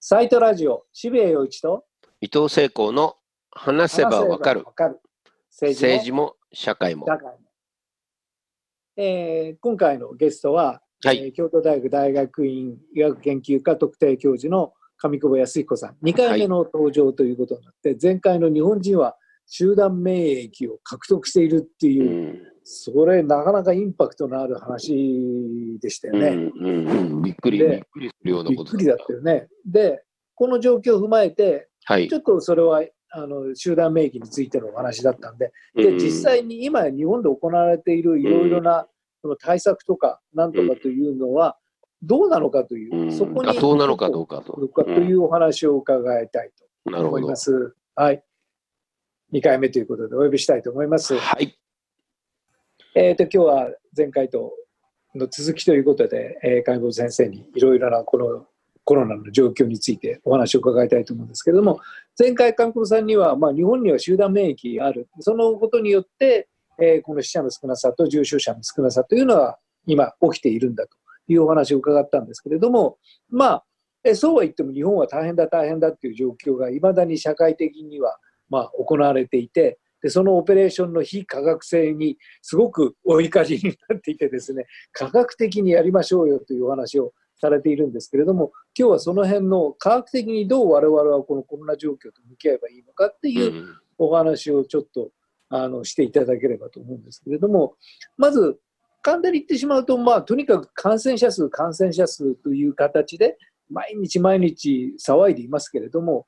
サイトラジオ、渋谷陽一と伊藤聖光の話せばわかる。政政治も社会も。社会も。えー今回のゲストは、はい。えー京都大学大学院医学研究科特定教授の上久保康彦さん、2回目の登場ということになって、前回の日本人は集団免疫を獲得しているってういう、んそれなかなかインパクトのある話でしたよね。うんうんうん、びっくり、でびっくりするようなことびっくりだったよね。で、この状況を踏まえて、はいち。ょっとそれはあの集団免疫についてのお話だったんで、でうん実際に今、日本で行われているいろいろなその対策とか、なんとかというのは、どうなのかという、うんそこに妥当なのかどうかと。いうお話を伺いたいうんなるほどと思いま。す。はい。2回目ということでお呼びしたいと思います。はい。えっ、と、今日は前回との続きということで、えー、解剖先生にいろいろなこのコロナの状況についてお話を伺いたいと思うんですけれども、前回、韓国さんには、まあ、日本には集団免疫がある。そのことによって、えーこの死者の少なさと重症者の少なさというのは今起きているんだというお話を伺ったんですけれども、まあ、えーそうは言っても日本は大変だ大変だっていう状況がいまだに社会的には、まあ、行われていて、でそのオペレーションの非科学性にすごくお怒りになっていてですね、科学的にやりましょうよというお話をされているんですけれども、今日はその辺の科学的にどう我々はこのコロナ状況と向き合えばいいのかっていううん。お話をちょっとあのしていただければと思うんですけれども、まず簡単に言ってしまうと、まあ、とにかく感染者数、感染者数という形で、毎日毎日騒いでいますけれども、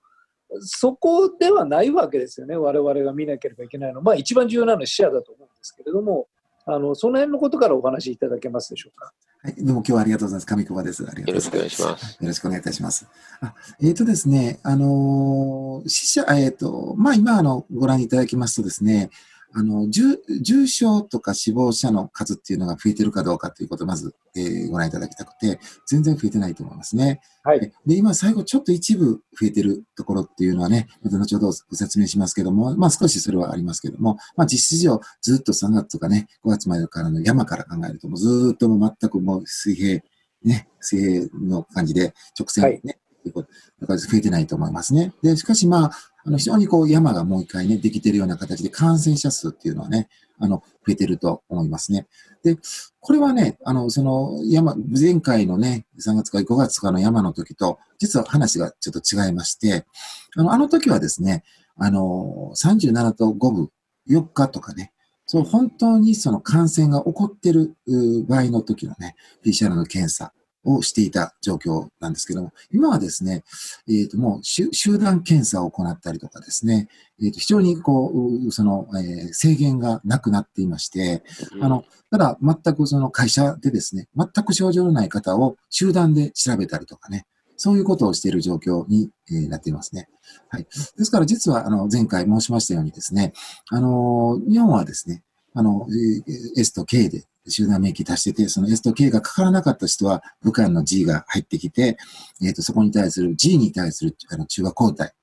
そこではないわけですよね、我々が見なければいけないのは、まあ、一番重要なのは死者だと思うんですけれども、あのその辺のことからお話しいただけますでしょうか。はい、どうも今日はありがとうございます。上久保です。ありがとうございます。よろしくお願いします。よろしくお願いいたします。あえっ、とですね、あのー死者、えっ、と、まあ今あのご覧いただきますとですね、あの重重症とか死亡者の数っていうのが増えてるかどうかということをまず、えーご覧いただきたくて、全然増えてないと思いますね。はい、で、今最後ちょっと一部増えてるところっていうのはね、また後ほどご説明しますけども、まあ少しそれはありますけども、まあ実質上ずっと3月とかね、5月前からの山から考えると、もうずーっともう全くもう水平、ね、水平の感じで直線ね、ということだから増えてないと思いますね。で、しかしまあ、あの非常にこう山がもう一回ね、できてるような形で感染者数っていうのはね、あの、増えてると思いますね。で、これはね、あの、その山、前回のね、3月か5月かの山の時と、実は話がちょっと違いまして、あの、あの時はですね、あの、37と5分、4日とかね、そう、本当にその感染が起こってる場合の時のね、PCR の検査をしていた状況なんですけども、今はですね、えっ、と、もう集集団検査を行ったりとかですね、えっ、と、非常にこう、うその、えー制限がなくなっていまして、あの、ただ、全くその会社でですね、全く症状のない方を集団で調べたりとかね、そういうことをしている状況に、えーなっていますね。はい。ですから、実は、あの、前回申しましたようにですね、あの、日本はですね、あの、えー S と K で集団免疫足してて、その S と K がかからなかった人は、武漢の G が入ってきて、えっ、と、そこに対する G に対するあの中和抗体。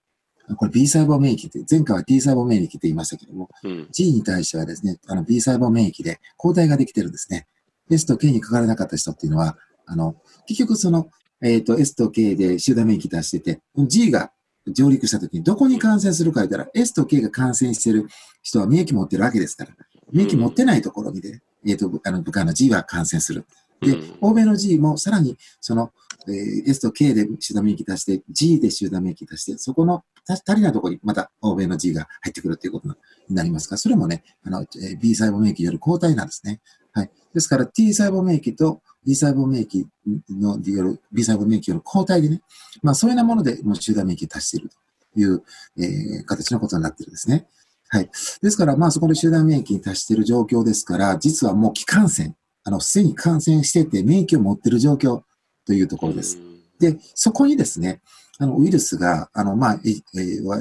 これ B 細胞免疫って、前回は T 細胞免疫って言いましたけども、うん。G に対してはですね、あの B 細胞免疫で抗体ができてるんですね。S と K にかからなかった人っていうのは、あの、結局その、えっ、と、S と K で集団免疫出してて、G が上陸した時にどこに感染するか言ったら、S と K が感染してる人は免疫持ってるわけですから、免疫持ってないところにで、えっ、と、あの、部下の G は感染する。でうん、欧米の G もさらに、その、えー S と K で集団免疫出して、G で集団免疫出して、そこのた足りないところにまた欧米の G が入ってくるということになりますが、それもね、あの、えー B 細胞免疫による抗体なんですね。はい。ですから T 細胞免疫と B 細胞免疫のによる、B 細胞免疫による抗体でね、まあそういうようなものでもう集団免疫を足しているという、えー形のことになっているんですね。はい。ですから、まあそこで集団免疫に達している状況ですから、実はもう気感染、あの、すでに感染してて免疫を持っている状況というところです。で、そこにですね、あの、ウイルスが、あの、まあ、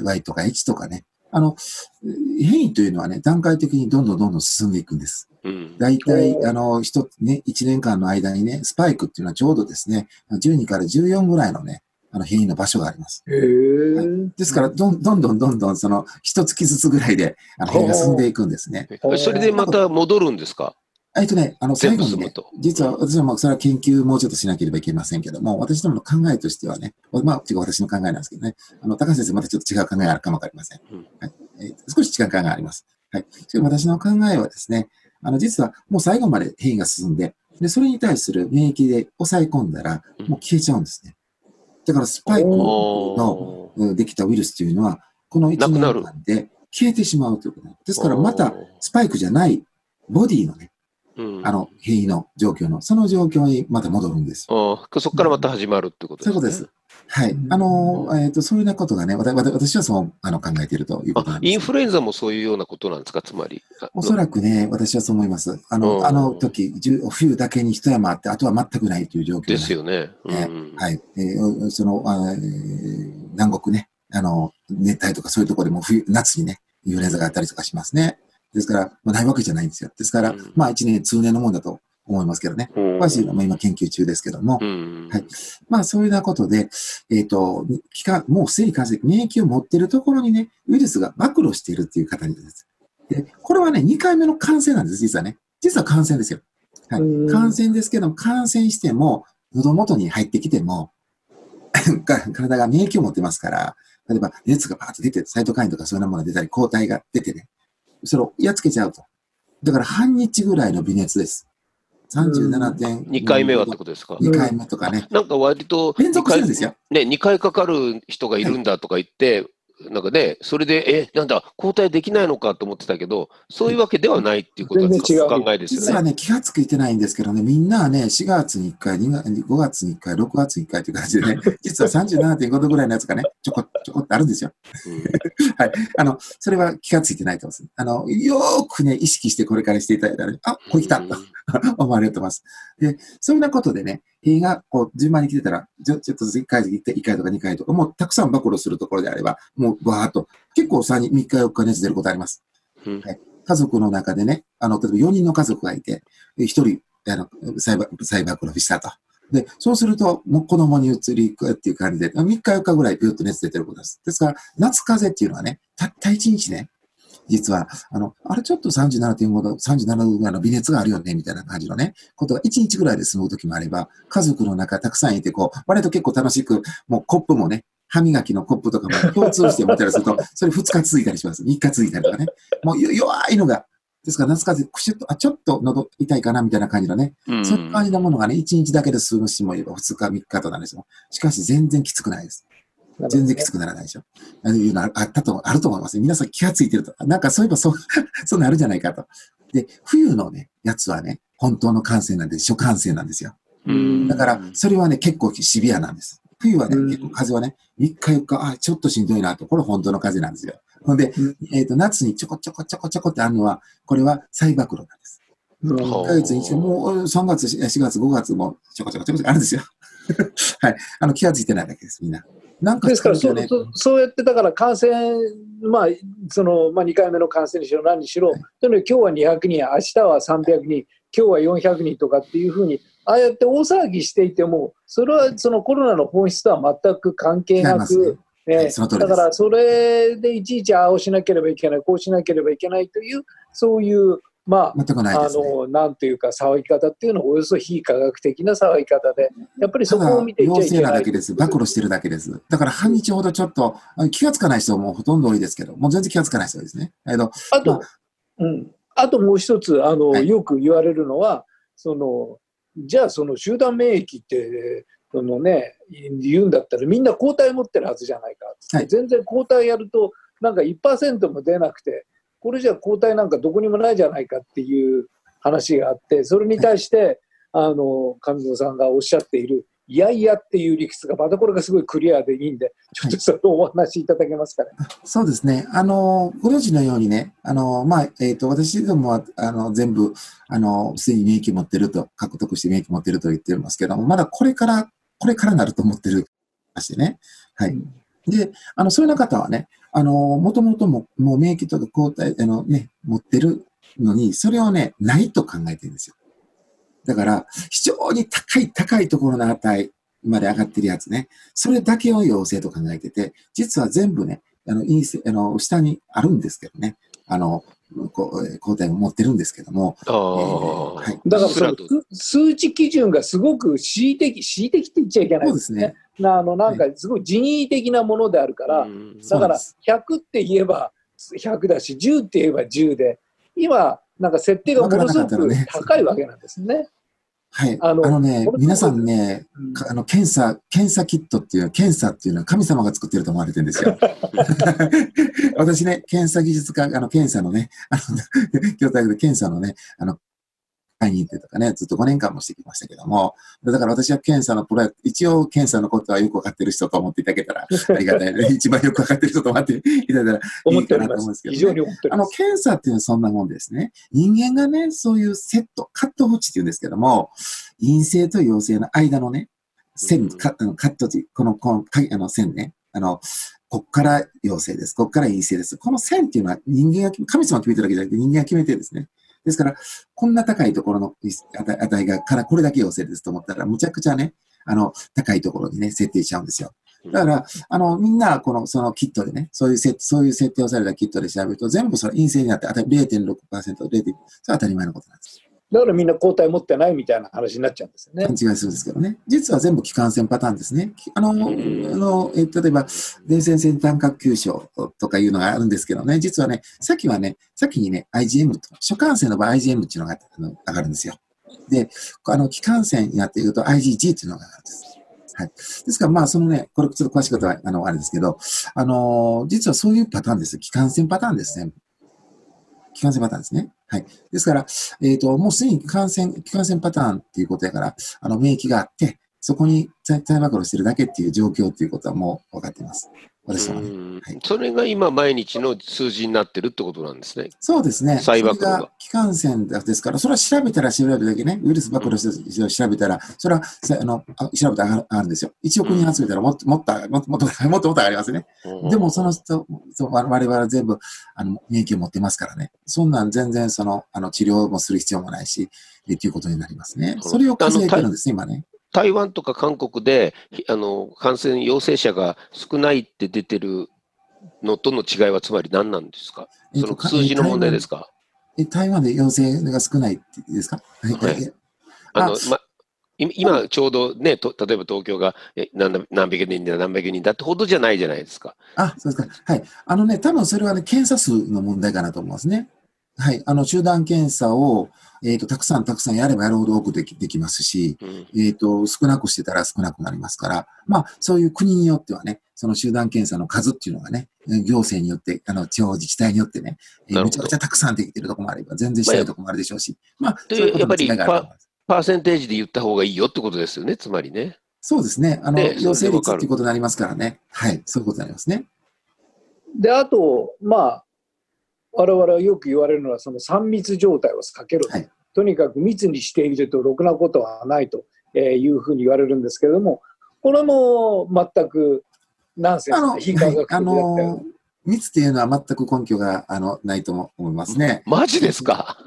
Y とか H とかね、あの、変異というのはね、段階的にどんどんどんどん進んでいくんです。うん。大体あの、一つね、1年間の間にね、スパイクっていうのはちょうどですね、12から14ぐらいのね、あの変異の場所があります。ですから、どんどんどんどんどん、その、一月ずつぐらいで、あの、変異が進んでいくんですね。えそれでまた戻るんですか？えっとね、あの、全最後にね実は私はもうそれは研究もうちょっとしなければいけませんけども、私どもの考えとしてはね、まあ、違う私の考えなんですけどね、あの、高橋先生またちょっと違う考えがあるかもわかりません。うんはいえー少し違う考えがあります。はい。それ私の考えはですね、あの、実はもう最後まで変異が進んで、で、それに対する免疫で抑え込んだら、もう消えちゃうんですね。だからスパイクのできたウイルスというのは、この1なくなる年間で消えてしまうということですから、また、スパイクじゃないボディのね、うんあの、変異の状況の、その状況にまた戻るんです。そこからまた始まるってことですね。そういうことです。はい。あの、えっ、と、そういうようなことがね、わたわた私はそうあの考えているということなんです。あインフルエンザもそういうようなことなんですか、つまり。あおそらくね、私はそう思います。あうんの、あの時、じゅ冬だけに一山あって、あとは全くないという状況でですよね。ねうんはい。えーその、あーえー南国ね、あの、熱帯とかそういうところでも冬、夏にね、インフルエンザがあったりとかしますね。ですから、まあ、ないわけじゃないんですよ。ですから、うんまあ、一年、通年のもんだと思いますけどね。うん詳しいのも今研究中ですけども、うんはいまあ、そういうようなことで、えっ、と、期間、もうすでに感染、免疫を持っているところにね、ウイルスが暴露しているっていう方にです。で、これはね、2回目の感染なんです、実はね。実は感染ですよ。はいうん。感染ですけども、感染しても、喉元に入ってきても、が体が免疫を持ってますから、例えば熱がバーッと出て、サイトカインとかそういうものが出たり、抗体が出てね、それをやっつけちゃうと。だから半日ぐらいの微熱です。37.5。2回目はってことですか？2回目とかね。なんか割と連続してるんですよ。ね、2回かかる人がいるんだとか言って、なんかね、それで、え、なんだ、交代できないのかと思ってたけど、そういうわけではないっていうことは全然違うお考えですよね。実はね、気がついてないんですけどね、みんなはね、4月に1回、2月5月に1回、6月に1回という感じでね、実は37.5度ぐらいのやつがね、ちょこちょこってあるんですよ。はい。あの、それは気がついてないと思います。あの、よーくね、意識してこれからしていただいたら、あ、これ来たと 思われると思います。で、そういうようなことでね、塀がこう順番に来てたら、ちょちょっと1回、1回とか2回とか、もうたくさん暴露するところであれば、もうバーっと、結構3、3日4日熱出ることあります。うん家族の中でね、あの、例えば4人の家族がいて、1人、あの、再ば再暴露したと。で、そうすると、もう子供に移り行くっていう感じで、3日4日ぐらいビュッと熱出てることです。ですから、夏風邪っていうのはね、たった1日ね、実は、あの、あれちょっと37.5度、37度ぐらいの微熱があるよね、みたいな感じのね、ことが1日ぐらいで済む時もあれば、家族の中たくさんいて、こう、割と結構楽しく、もうコップもね、歯磨きのコップとかも共通して持ったりすると、それ2 日続いたりします。3日続いたりとかね。もうよ弱いのが、ですから夏風邪、くしゅっと、あ、ちょっと喉痛いかな、みたいな感じのね、うんそういう感じのものがね、1日だけで済む人もいれば、2日、3日となんですよ。しかし、全然きつくないです。全然きつくならないでしょ。あいうのああったと、あると思います。皆さん気がついてると。なんかそういえばそう、そうなるじゃないかと。で、冬のね、やつはね、本当の感染なんで、初感染なんですよ。うんだから、それはね、結構シビアなんです。冬はね、うん結構風邪はね、3日4日、あ、ちょっとしんどいなと。これ本当の風邪なんですよ。ほんで、うんえっ、と、夏にちょこちょこちょこちょこってあるのは、これは再暴露なんです。うんは1ヶ月に一度、もう3月、4月、5月もちょこちょこちょこちょこあるんですよ。はい。あの、気がついてないだけです、みんな。なんかですからそ疲れてねそそうやってだから感染、まあそのまあ、2回目の感染にしろ何にしろ、とにかく今日は200人、明日は300人、今日は400人とかっていうふうに、ああやって大騒ぎしていても、それはそのコロナの本質とは全く関係なく、えはいだからそれでいちいちああをしなければいけない、こうしなければいけないという、そういう、まあ、ないあ。のなんていうか、騒ぎ方っていうのは、およそ非科学的な騒ぎ方で、やっぱりそこを見ていっちゃいけないなだけです。暴露してるだけです。だから半日ほどちょっと、あ気がつかない人もほとんど多いですけど、もう全然気がつかない人ですね。えっと、あと、まうん、あともう一つあの、はい。よく言われるのはそのじゃあその集団免疫ってその、ね、言うんだったらみんな抗体持ってるはずじゃないか。はい。全然抗体やるとなんか1%も出なくてこれじゃ抗体なんかどこにもないじゃないかっていう話があってそれに対して、あの上野さんがおっしゃっているいやいやっていう理屈がまたこれがすごいクリアでいいんでちょっとそれをお話しいただけますかね。そうですね。あの、ご存知のようにね、あの、まあ、えっ、と、私どもは、あの、全部、あの、すでに免疫持ってると、獲得して免疫持ってると言ってますけども、まだこれから、これからなると思ってるましてね。はい。で、あの、そういうような方はね、あの、もともとも、もう免疫とか抗体、あのね、持ってるのに、それをね、ないと考えてるんですよ。だから、非常に高い、高いところの値まで上がってるやつね、それだけを陽性と考えてて、実は全部ね、あの、陰性、あの、下にあるんですけどね、あの、こう抗体を持ってるんですけども、ああ、はい。だからその数数値基準がすごく恣意的、恣意的って言っちゃいけないですね。なあのなんかすごい人為的なものであるから、うん。だからそ100って言えば100だし、10って言えば10で、今、なんか設定がものすごく高いわけなんですね。はい。あのあのね皆さんね、うんかあの、検査、検査キットっていう、検査っていうのは神様が作ってると思われてるんですよ。私ね、検査技術科、あの、検査のね、あの、京大学で検査のね、あの、会に行ってとかね、ずっと5年間もしてきましたけども、だから私は検査のプロや、一応検査のことはよくわかってる人と思っていただけたら ありがたいね。一番よくわかってる人と思っていただいたらいいかなと思うんまですす。けどねあの。検査っていうのはそんなもんですね。人間がね、そういうセット、カットフ値っていうんですけども、陰性と陽性の間のね、線、うんカット値、この、この、かあの線ね、あの、こっから陽性です。こっから陰性です。この線っていうのは人間が神様が決めてるわけじゃなくて人間が決めてるんですね。ですから、こんな高いところの値が、からこれだけ要請ですと思ったら、むちゃくちゃね、あの、高いところにね、設定しちゃうんですよ。だから、あの、みんな、この、そのキットでね、そういう設、そういう設定をされたキットで調べると、全部それ陰性になって、あたり0.6%、0.1%、それは当たり前のことなんです。だからみんな抗体持ってないみたいな話になっちゃうんですよね勘。違いするんですけどね。実は全部気管線パターンですね。きあの、あの、え例えば、伝染性単核球症とかいうのがあるんですけどね、実はね、さっきはね、先にね、IgM と、初感染の場合 IgM っていうのがあの上がるんですよ。で、あの、気管線になっていると IgG っていうのが上がるんです。はい。ですから、まあ、そのね、これちょっと詳しいことは、あの、あれですけど、あの、実はそういうパターンです。気管線パターンですね。気管線パターンですね。はい。ですから、えっ、と、もうすでに感染、気管線パターンっていうことやから、あの、免疫があって、そこに体暴露してるだけっていう状況っていうことはもう分かっています。私はいそれが今、毎日の数字になってるってことなんですね。そうですね。再暴露が気管栓ですから、それは調べたら調べるだけね、ウイルス暴露して調べたら、それはさあのあ調べたら上がるんですよ。1億人集めたらもっともっともっともっともっともっと上がりますね。でもその人、我々は全部あの免疫を持ってますからね。そんなん全然そのあの治療もする必要もないし、えっていうことになりますね。それを数えてるんですね、今ね。台湾とか韓国でひあの感染陽性者が少ないって出てるのとの違いはつまり何なんですか？えっとその数字の問題ですか？え台湾で陽性が少ないですか？はいはいえあのあま、い今ちょうどね、と例えば東京がえ何何百人だ何百人だってほどじゃないじゃないですか。あ、そうですか。はい。あのね、多分それはね、検査数の問題かなと思いますね。はい。あの、集団検査を、えっ、と、たくさんたくさんやればやるほど多くできできますし、うんえっ、と、少なくしてたら少なくなりますから、まあ、そういう国によってはね、その集団検査の数っていうのがね、え行政によって、あの、地方自治体によってね、えーめちゃくちゃたくさんできてるところもあれば、全然しないところもあるでしょうし、まあ、でそういうことの違いがあると思います。パーセンテージで言った方がいいよってことですよね、つまりね。そうですね。あの、ね陽性率っていうことになりますからね。はい。そういうことになりますね。で、あと、まあ、我々はよく言われるのは、その3密状態を避けろと、はいとにかく密にしているとろくなことはないというふうに言われるんですけれども、これも全くナンセンス非科学的だあった密っていうのは全く根拠が、あの、ないとも思いますね。マジですか？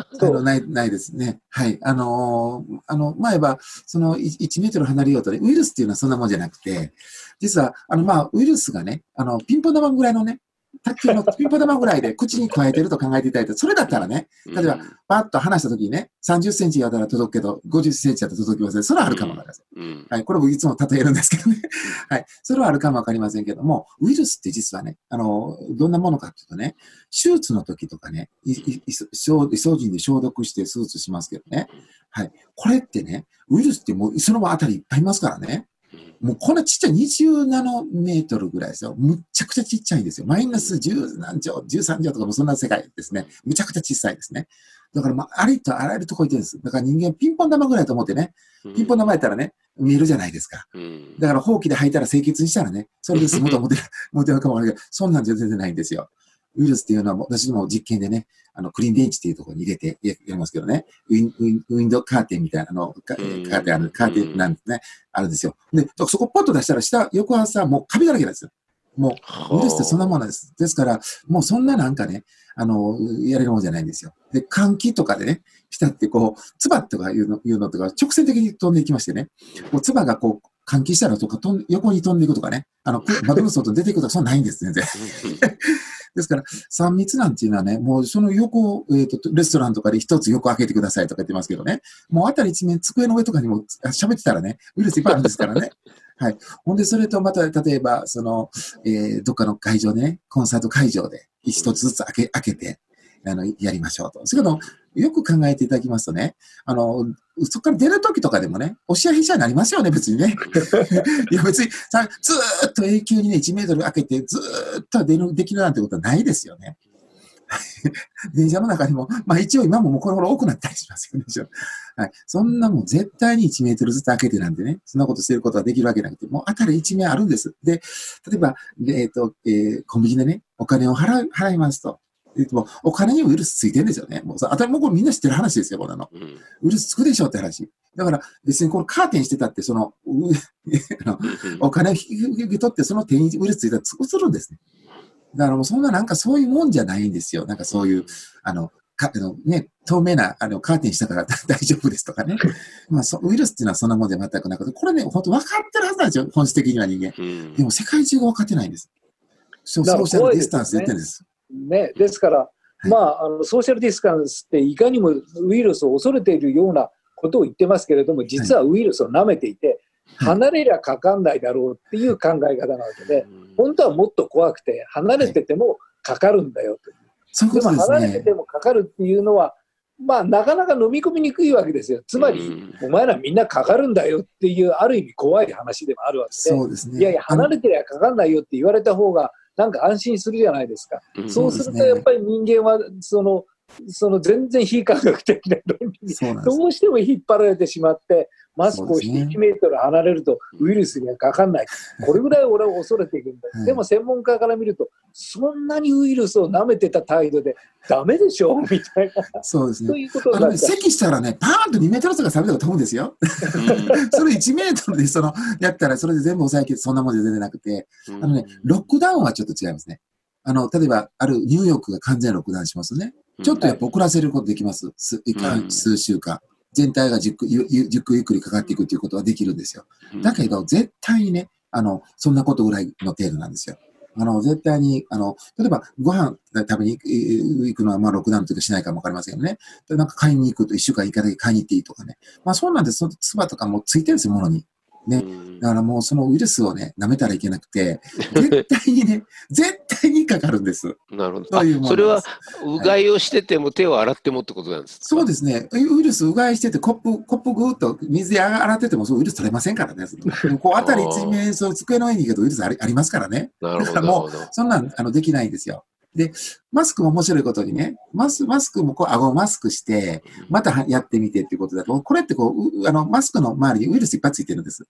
ない、ないですね。はい。あのーあの、前は、その1、1メートル離れようとね、ウイルスっていうのはそんなもんじゃなくて、実は、あの、まあ、ウイルスがね、あの、ピンポン玉ぐらいのね、卓球のピンポン玉ぐらいで口に加えてると考えていただいて、それだったらね、例えばパッと離した時にね、30センチやったら届くけど、50センチやったら届きません。それはあるかもわかりません。うんはい。これもいつも例えるんですけどね。はい。それはあるかもわかりませんけども、ウイルスって実はね、あの、どんなものかっていうとね、手術の時とかね、いいい消イソジンで消毒して手術しますけどね。はい。これってね、ウイルスってもうその場あたりいっぱいいますからね。もうこんなちっちゃい20ナノメートルぐらいですよ。むっちゃくちゃちっちゃいんですよ。マイナス10何兆、13兆とかもそんな世界ですね。むちゃくちゃ小さいですね。だからまあ、ありとあらゆるとこ行ってるんです。だから人間ピンポン玉ぐらいと思ってね、ピンポン玉やったらね、見えるじゃないですか。うんだから、ほうきで吐いたら清潔にしたらね、それで済むと思ってる、思ってるかもわからないけど、そんなんじゃ全然ないんですよ。ウイルスっていうのは私も実験でね、あの、クリーンベンチっていうところに入れてややりますけどね、ウィンウィンウィンドウカーテンみたいなの、カーテンある、カーテンなんですね、あるんですよ。で、そこポッと出したら、下、翌朝、もうカビだらけなんですよ。もう、ウイルスってそんなものなんです。ですから、もうそんななんかね、あの、やれるもんじゃないんですよ。で、換気とかでね、ピタってこう、唾とかいうのいうのとか、直線的に飛んでいきましてね、もう唾がこう、換気したらとか飛ん、横に飛んでいくとかね、あの、く窓の外に出ていくとか、そんなないんです、全然。ですから、3密なんていうのはね、もうその横、えっ、と、レストランとかで一つ横開けてくださいとか言ってますけどね、もうあたり一面、机の上とかにもあ喋ってたらね、ウイルスいっぱいあるんですからね。はい。ほんで、それとまた、例えば、その、えーどっかの会場でね、コンサート会場で一つずつ開け、開けて、あの、やりましょうと。それから、よく考えていただきますとね、あの、そこから出るときとかでもね、押し合いへし合いになりますよね、別にね。いや、別にさ、ずっと永久にね、1メートル開けて、ずっと出る、できるなんてことはないですよね。電車の中にも、まあ一応今ももうこの頃多くなったりしますよね。はい。そんなもん絶対に1メートルずつ開けてなんてね、そんなことしてることができるわけなくて、もうあたり一面あるんです。で、例えば、えっ、と、えーコンビニでね、お金を払う、払いますと。でもお金にウイルスついてるんですよね。もうさ、当たりもうこれみんな知ってる話ですよ、こんなの。うんウイルスつくでしょって話。だから別にこのカーテンしてたって、その、お金を引き受け取って、その手にウイルスついたらつくするんですね。だからもうそんななんかそういうもんじゃないんですよ。なんかそういう、あの、かあのね、透明なあのカーテンしたから 大丈夫ですとかね。まあそ、ウイルスっていうのはそんなもんで全くなくて、これね、本当分かってるはずなんですよ、本質的には人間。うんでも世界中が分かってないんです。そうソーシャルディスタンスで言ってるんです。ね、ですから、い。まあ、あのソーシャルディスタンスっていかにもウイルスを恐れているようなことを言ってますけれども、実はウイルスを舐めていて、はい。離れりゃかかんないだろうっていう考え方なわけで、本当はもっと怖くて、離れててもかかるんだよと。でもそういうことですね。離れててもかかるっていうのは、まあ、なかなか飲み込みにくいわけですよ。つまり、うん。お前らみんなかかるんだよっていう、ある意味怖い話でもあるわけで、そうですね。いやいや、離れてりゃかかんないよって言われた方が、なんか安心するじゃないですか。うんそうするとやっぱり人間はそのその全然非科学的な論理に。どうしても引っ張られてしまってマスクをしてそうですね。1メートル離れるとウイルスにはかかんない。これぐらい俺は恐れていくんだ、はい。でも専門家から見るとそんなにウイルスを舐めてた態度でダメでしょ？みたいな。そうですね。いうことあのね、になっちゃう咳したらね、パーンと2メートルとか3メートル飛ぶんですよ。それ1メートルでその、やったらそれで全部抑えきれそんなもんじゃ全然なくて、うん。あのね、ロックダウンはちょっと違いますね。あの、例えば、あるニューヨークが完全ロックダウンしますね。ちょっとやっぱ遅らせることできます。数うん数週間。全体がじっくゆゆじっくりゆっくりかかっていくということはできるんですよ。だけど、絶対にね、あの、そんなことぐらいの程度なんですよ。あの、絶対に、あの、例えば、ご飯食べに行く行くのは、まあ、ロックダウンというかしないかもわかりませんけどね。でなんか買いに行くと、一週間以下だけ買いに行っていいとかね。まあ、そうなんです。その唾とかもついてるんですよ、ものに。ねだからもうそのウイルスをね、舐めたらいけなくて、絶対にね、絶対にかかるんです。なるほど。それはうがいをしてても手を洗ってもってことなんですか？そうですね。ウイルスうがいしてて、コップ、コップぐーっと水で洗ってても、そうウイルス取れませんからね。こう、あたり一面、そう、机の上に行くとウイルスありありますからね。なるほど。だからもうそんなん、あの、できないんですよ。で、マスクも面白いことにね、マスマスクもこう、顎をマスクして、またはやってみてっていうことだと、これってこう、うあの、マスクの周りにウイルスいっぱいついてるんです。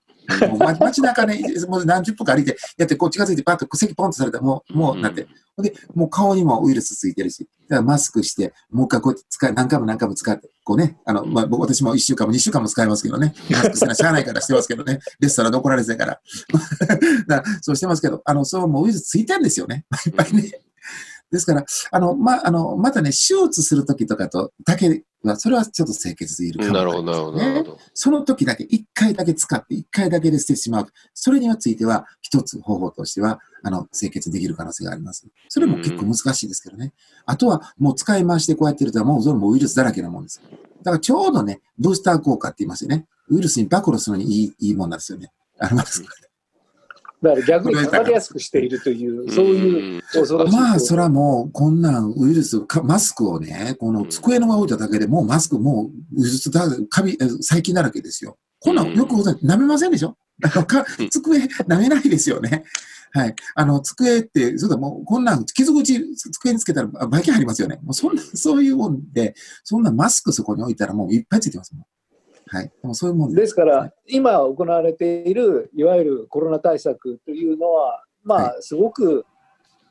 もうま街中ね、もう何十分か歩いて、やって、こう近づいて、パッと席ポンとされたら、もう、もう、なって。ほんで、もう顔にもウイルスついてるし、だからマスクして、もう一回こうやって使い、何回も何回も使って、こうね、あの、まあ、僕私も一週間も二週間も使いますけどね、マスクせなしゃあないからしてますけどね、レストランで怒られてたから。だからそうしてますけど、あの、そう、もうウイルスついてるんですよね。いっぱいね。ですから、あの、ま、あの、またね、手術するときとかと、だけは、それはちょっと清潔でいるかもなるほど、なるほど、なるほど。その時だけ、一回だけ使って、一回だけで捨ててしまう。それにはついては、一つ方法としては、あの、清潔できる可能性があります。それも結構難しいですけどね。あとは、もう使い回してこうやってると、もうそれもウイルスだらけなもんです。だからちょうどね、ブースター効果って言いますよね。ウイルスに暴露するのにいい、いいもんなんですよね。あります。だから逆にかかりやすくしているという、そういううん恐ろしい。まあ、それはもう、こんなんウイルス、かマスクをね、この机の上置いただけでもうマスク、もうウイルスだ、カビ、え細菌だらけですよ。こんなんよくご存知、舐めませんでしょ？か机、舐めないですよね。はい。あの、机って、そうだ、もう、こんなん、傷口、机につけたら、あばい菌入りますよね。もう、そんな、そういうもんで、そんなマスクそこに置いたら、もういっぱいついてますもん。はい。もうそういうもんですから、今行われているいわゆるコロナ対策というのは、まあ、すごく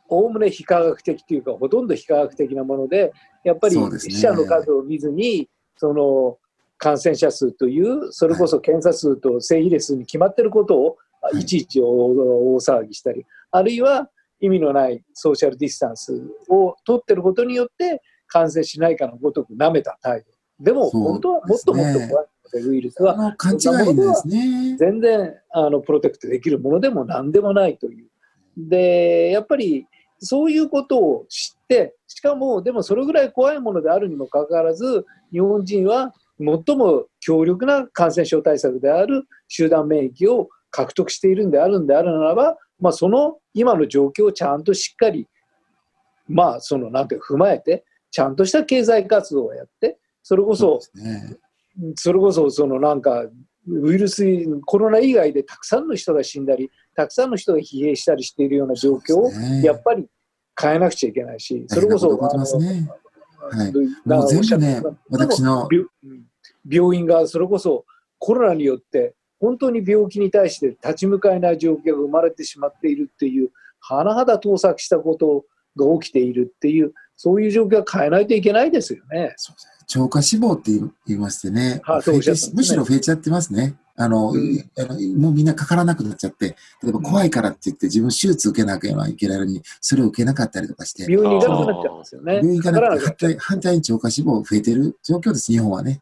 おおむね非科学的というか、ほとんど非科学的なもので、やっぱり死者の数を見ずに、その感染者数という、それこそ検査数と正比例数に決まっていることを、い。いちいち大大騒ぎしたり、あるいは意味のないソーシャルディスタンスを取ってることによって、感染しないかのごとく舐めた態度。でも、本当はもっともっと怖い。ので、ウイルスは勘違いですね。全然あのプロテクトできるものでも何でもないという。で、やっぱりそういうことを知って、しかも、でもそれぐらい怖いものであるにもかかわらず、日本人は最も強力な感染症対策である集団免疫を獲得しているんであるんであるならば、まあ、その今の状況をちゃんとしっかり、まあ、その、なんて踏まえて、ちゃんとした経済活動をやって、それこそ、それこそ、そのなんか、ウイルス、コロナ以外でたくさんの人が死んだり、たくさんの人が疲弊したりしているような状況を、ね。やっぱり変えなくちゃいけないし、それこそ、もう全部ね私の病院がそれこそコロナによって本当に病気に対して立ち向かえない状況が生まれてしまっているっていう甚だ盗作したことが起きているっていうそういう状況は変えないといけないですよね。そうですね超過死亡って言い言いましてね、はい増えてむしろ増えちゃってますね。あの、うんあのもうみんなかからなくなっちゃって、例えば怖いからって言って自分手術受けなきゃいけないのに、それを受けなかったりとかして、病院に行かなくなっちゃうんですよね。病院行かなくて反対反対に超過死亡増えてる状況です、日本はね。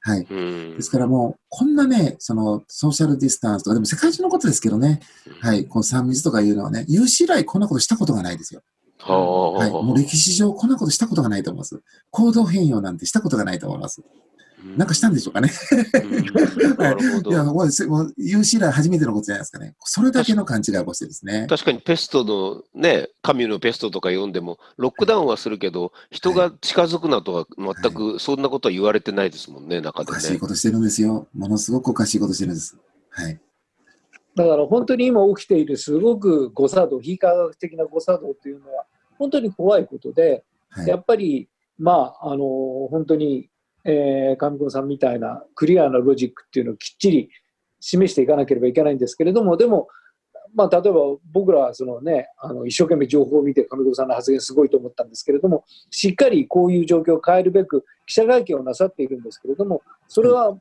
はい。うんですからもう、こんなね、その、ソーシャルディスタンスとか、でも世界中のことですけどね、はい、こう3密とかいうのはね、有史以来こんなことしたことがないですよ。はい。もう歴史上こんなことしたことがないと思います。行動変容なんてしたことがないと思います。なんかしたんでしょうかね。いや、ど。もうせもう有史以来初めてのことじゃないですかね。それだけの勘違いをしてですね。確かにペストのね、神のペストとか読んでも、ロックダウンはするけど、人が近づくなとは全くそんなことは言われてないですもんね、中でおかしいね。ことしてるんですよ。ものすごくおかしいことしてるんです。はい。だから本当に今起きているすごく誤作動、非科学的な誤作動というのは本当に怖いことで、はいや。っぱり、まあ、あの本当に、えー、上久さんみたいなクリアなロジックっていうのをきっちり示していかなければいけないんですけれども、でも、まあ、例えば僕らはその、ね、あの一生懸命情報を見て上久さんの発言すごいと思ったんですけれども、しっかりこういう状況を変えるべく記者会見をなさっているんですけれども、それは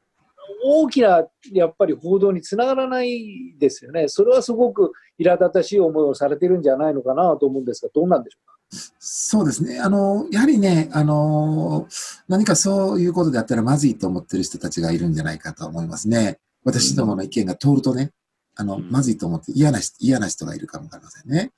大きなやっぱり報道につながらないですよね。それはすごく苛立たしい思いをされてるんじゃないのかなと思うんですが、どうなんでしょうか？そうですね。あの、やはりね、あの、何かそういうことであったらまずいと思ってる人たちがいるんじゃないかと思いますね。私どもの意見が通るとね、あの、うんまずいと思って嫌な人、嫌な人がいるかもわかりませんね。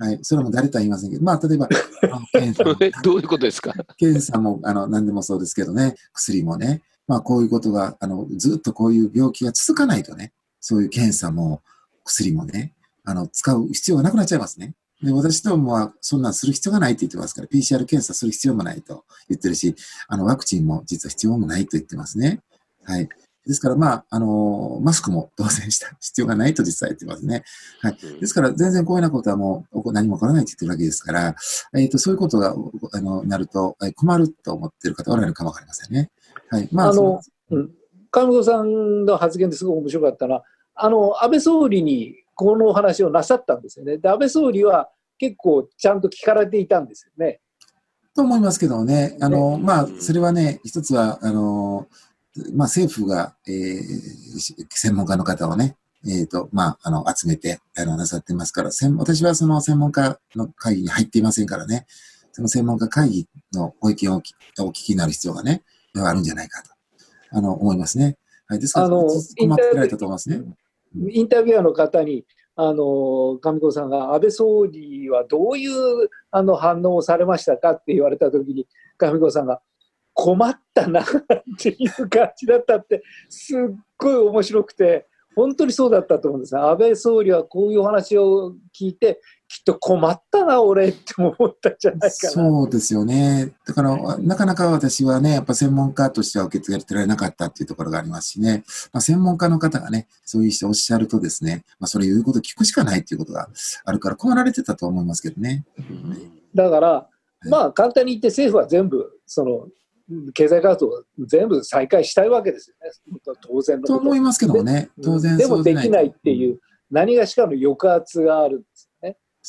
はい。それも誰とは言いませんけど、まあ、例えば、あのどういうことですか？検査も、あの、何でもそうですけどね、薬もね、まあ、こういうことが、あの、ずっとこういう病気が続かないとね、そういう検査も、薬もね、あの、使う必要がなくなっちゃいますね。で、私どもは、そんなんする必要がないって言ってますから、PCR 検査する必要もないと言ってるし、あの、ワクチンも実は必要もないと言ってますね。はい。ですから、まあ、あの、マスクも当然した必要がないと実際言ってますね。はい。ですから、全然こういうようなことはもう、何も起こらないって言ってるわけですから、えっ、と、そういうことが、おあの、なると、え困ると思ってる方おられるかもわかりませんね。はい。まあ、あのそうん上久さんの発言ですごく面白かったのは、あの安倍総理にこのお話をなさったんですよね。で安倍総理は結構ちゃんと聞かれていたんですよね。と思いますけどね。あの、ねまあう、んそれはね、一つは、あの、まあ、政府が、えーし専門家の方をね、えっ、と、まあ、あの、集めて、あの、なさってますから、専私はその専門家の会議に入っていませんからね、その専門家会議のご意見をお聞きになる必要がね、あるんじゃないかと、あの、思いますね。はい。ですから、あの困ってられたと思いますね。インタビュアーの方に、あの上子さんが安倍総理はどういうあの反応をされましたかって言われたときに、上子さんが困ったなっていう感じだったって、すっごい面白くて、本当にそうだったと思うんですね。安倍総理はこういうお話を聞いて、きっと困ったな、俺って思ったんじゃないかな。そうですよね。だから、なかなか私はね、やっぱ専門家としては受け継がれてられなかったっていうところがありますしね、まあ、専門家の方がね、そういう人おっしゃるとですね、まあ、それ言うこと聞くしかないっていうことがあるから困られてたと思いますけどね。だから、い。まあ簡単に言って政府は全部、その経済活動を全部再開したいわけですよね、当然のこと。と思いますけどもね、当然でもでできないっていうう、何がしかの抑圧があるんです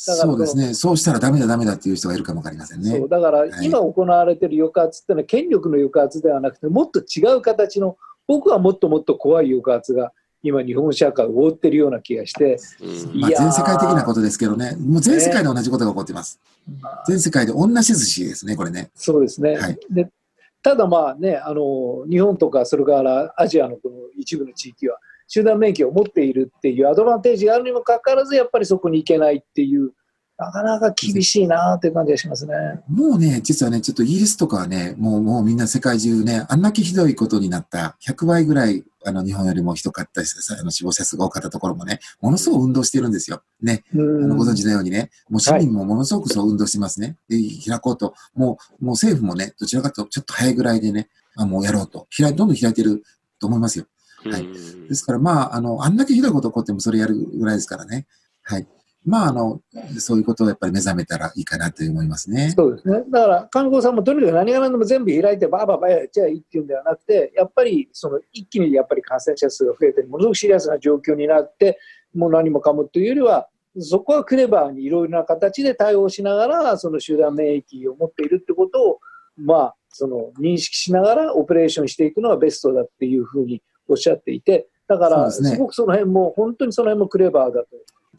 そうですね。そうしたらダメだダメだっていう人がいるかもわかりませんねそう。だからい今行われている抑圧っていうのは権力の抑圧ではなくて、もっと違う形の、僕はもっともっと怖い抑圧が今、日本社会を覆っているような気がして、うんまあ、全世界的なことですけどね、もう全世界で同じことが起こっています。全世界で同じ寿司ですね、これね。そうですね。はいでただまあね、あの、日本とかそれからアジアのこの一部の地域は集団免疫を持っているっていうアドバンテージがあるにもかかわらず、やっぱりそこに行けないっていう、なかなか厳しいなっていう感じがしますね。もうね、実はね、ちょっとイギリスとかはね、もう、もうみんな世界中ね、あんだけひどいことになった、100倍ぐらい、あの、日本よりもひどかったし、あの死亡者数が多かったところもね、ものすごく運動してるんですよ。ね。うあのご存ん知のようにね、もう市民もものすごくそう運動してますね。で、開こうと、もう、もう政府もね、どちらかとちょっと早いぐらいでね、あもうやろうと。開い、どんどん開いてると思いますよ。はいうんですから、まあ、あの、あんだけひどいこと起こってもそれやるぐらいですからね。はい。まあ、あの、そういうことをやっぱり目覚めたらいいかなと思いますね。そうですね。だから、観光さんもとにかく何が何でも全部開いて、ばあばあばあやっちゃいいっていうんではなくて、やっぱり、その、一気にやっぱり感染者数が増えて、ものすごくシリアスな状況になって、もう何もかもというよりは、そこはクレバーにいろいろな形で対応しながら、その集団免疫を持っているってことを、まあ、その認識しながらオペレーションしていくのがベストだっていうふうにおっしゃっていて、だから、すごくその辺も、本当にその辺もクレバーだと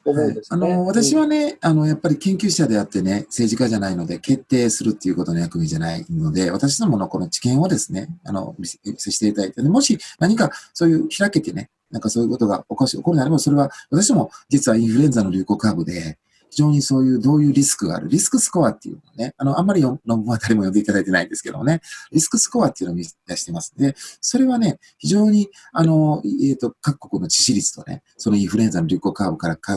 思うんですね。はいあの、私はね、あの、やっぱり研究者であってね、政治家じゃないので、決定するっていうことの役目じゃないので、私どものこの知見をですね、あの、見せ見せていただいて、ね、もし何かそういう開けてね、なんかそういうことが起こし起こるならば、それは、私ども実はインフルエンザの流行株で、非常にそういうどういうリスクがある、リスクスコアっていうのをね、あの、あんまり論文は誰も読んでいただいてないんですけどもね、リスクスコアっていうのを見出してます。で、それはね、非常に、あの、えっ、と、各国の致死率とね、そのインフルエンザの流行カーブからか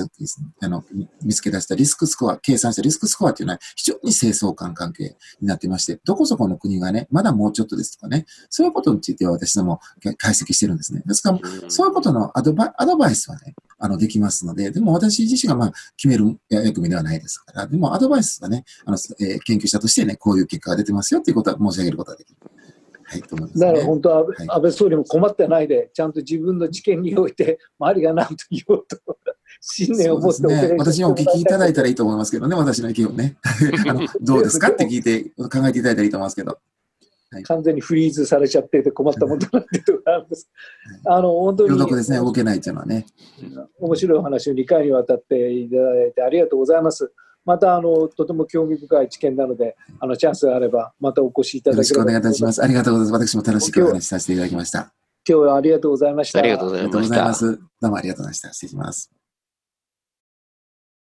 あの見見つけ出したリスクスコア、計算したリスクスコアっていうのは非常に正相関関係になってまして、どこそこの国がね、まだもうちょっとですとかね、そういうことについては私ども解析してるんですね。ですから、そういうことのアドバアドバイスはね、あの、できますので、でも私自身がまあ、決める役目ではないですから、でもアドバイスはね、あの、えー研究者としてね、こういう結果が出てますよっていうことは申し上げることができる。はい、と思います、ね。だから本当は安倍,、はい安倍総理も困ってないで、ちゃんと自分の知見において、周りが何と言おうと、信念を持ってね。私にお聞きいただいたらいいいと思いますけどね、私の意見をね。あのどうですか？って聞いて、考えていただいたらいいと思いますけど。完全にフリーズされちゃってて困ったもんだなっていうところがあるんです。あの本当に両読ですね、動けないっていうのはね。面白いお話を2回にわたっていただいてありがとうございます。またあのとても興味深い知見なので、あのチャンスがあればまたお越しいただければよろしくお願いいたします。ありがとうございます。私も楽しくお話しさせていただきました。今日はありがとうございました。ありがとうございましたありがとうございます。どうもありがとうございました。失礼します。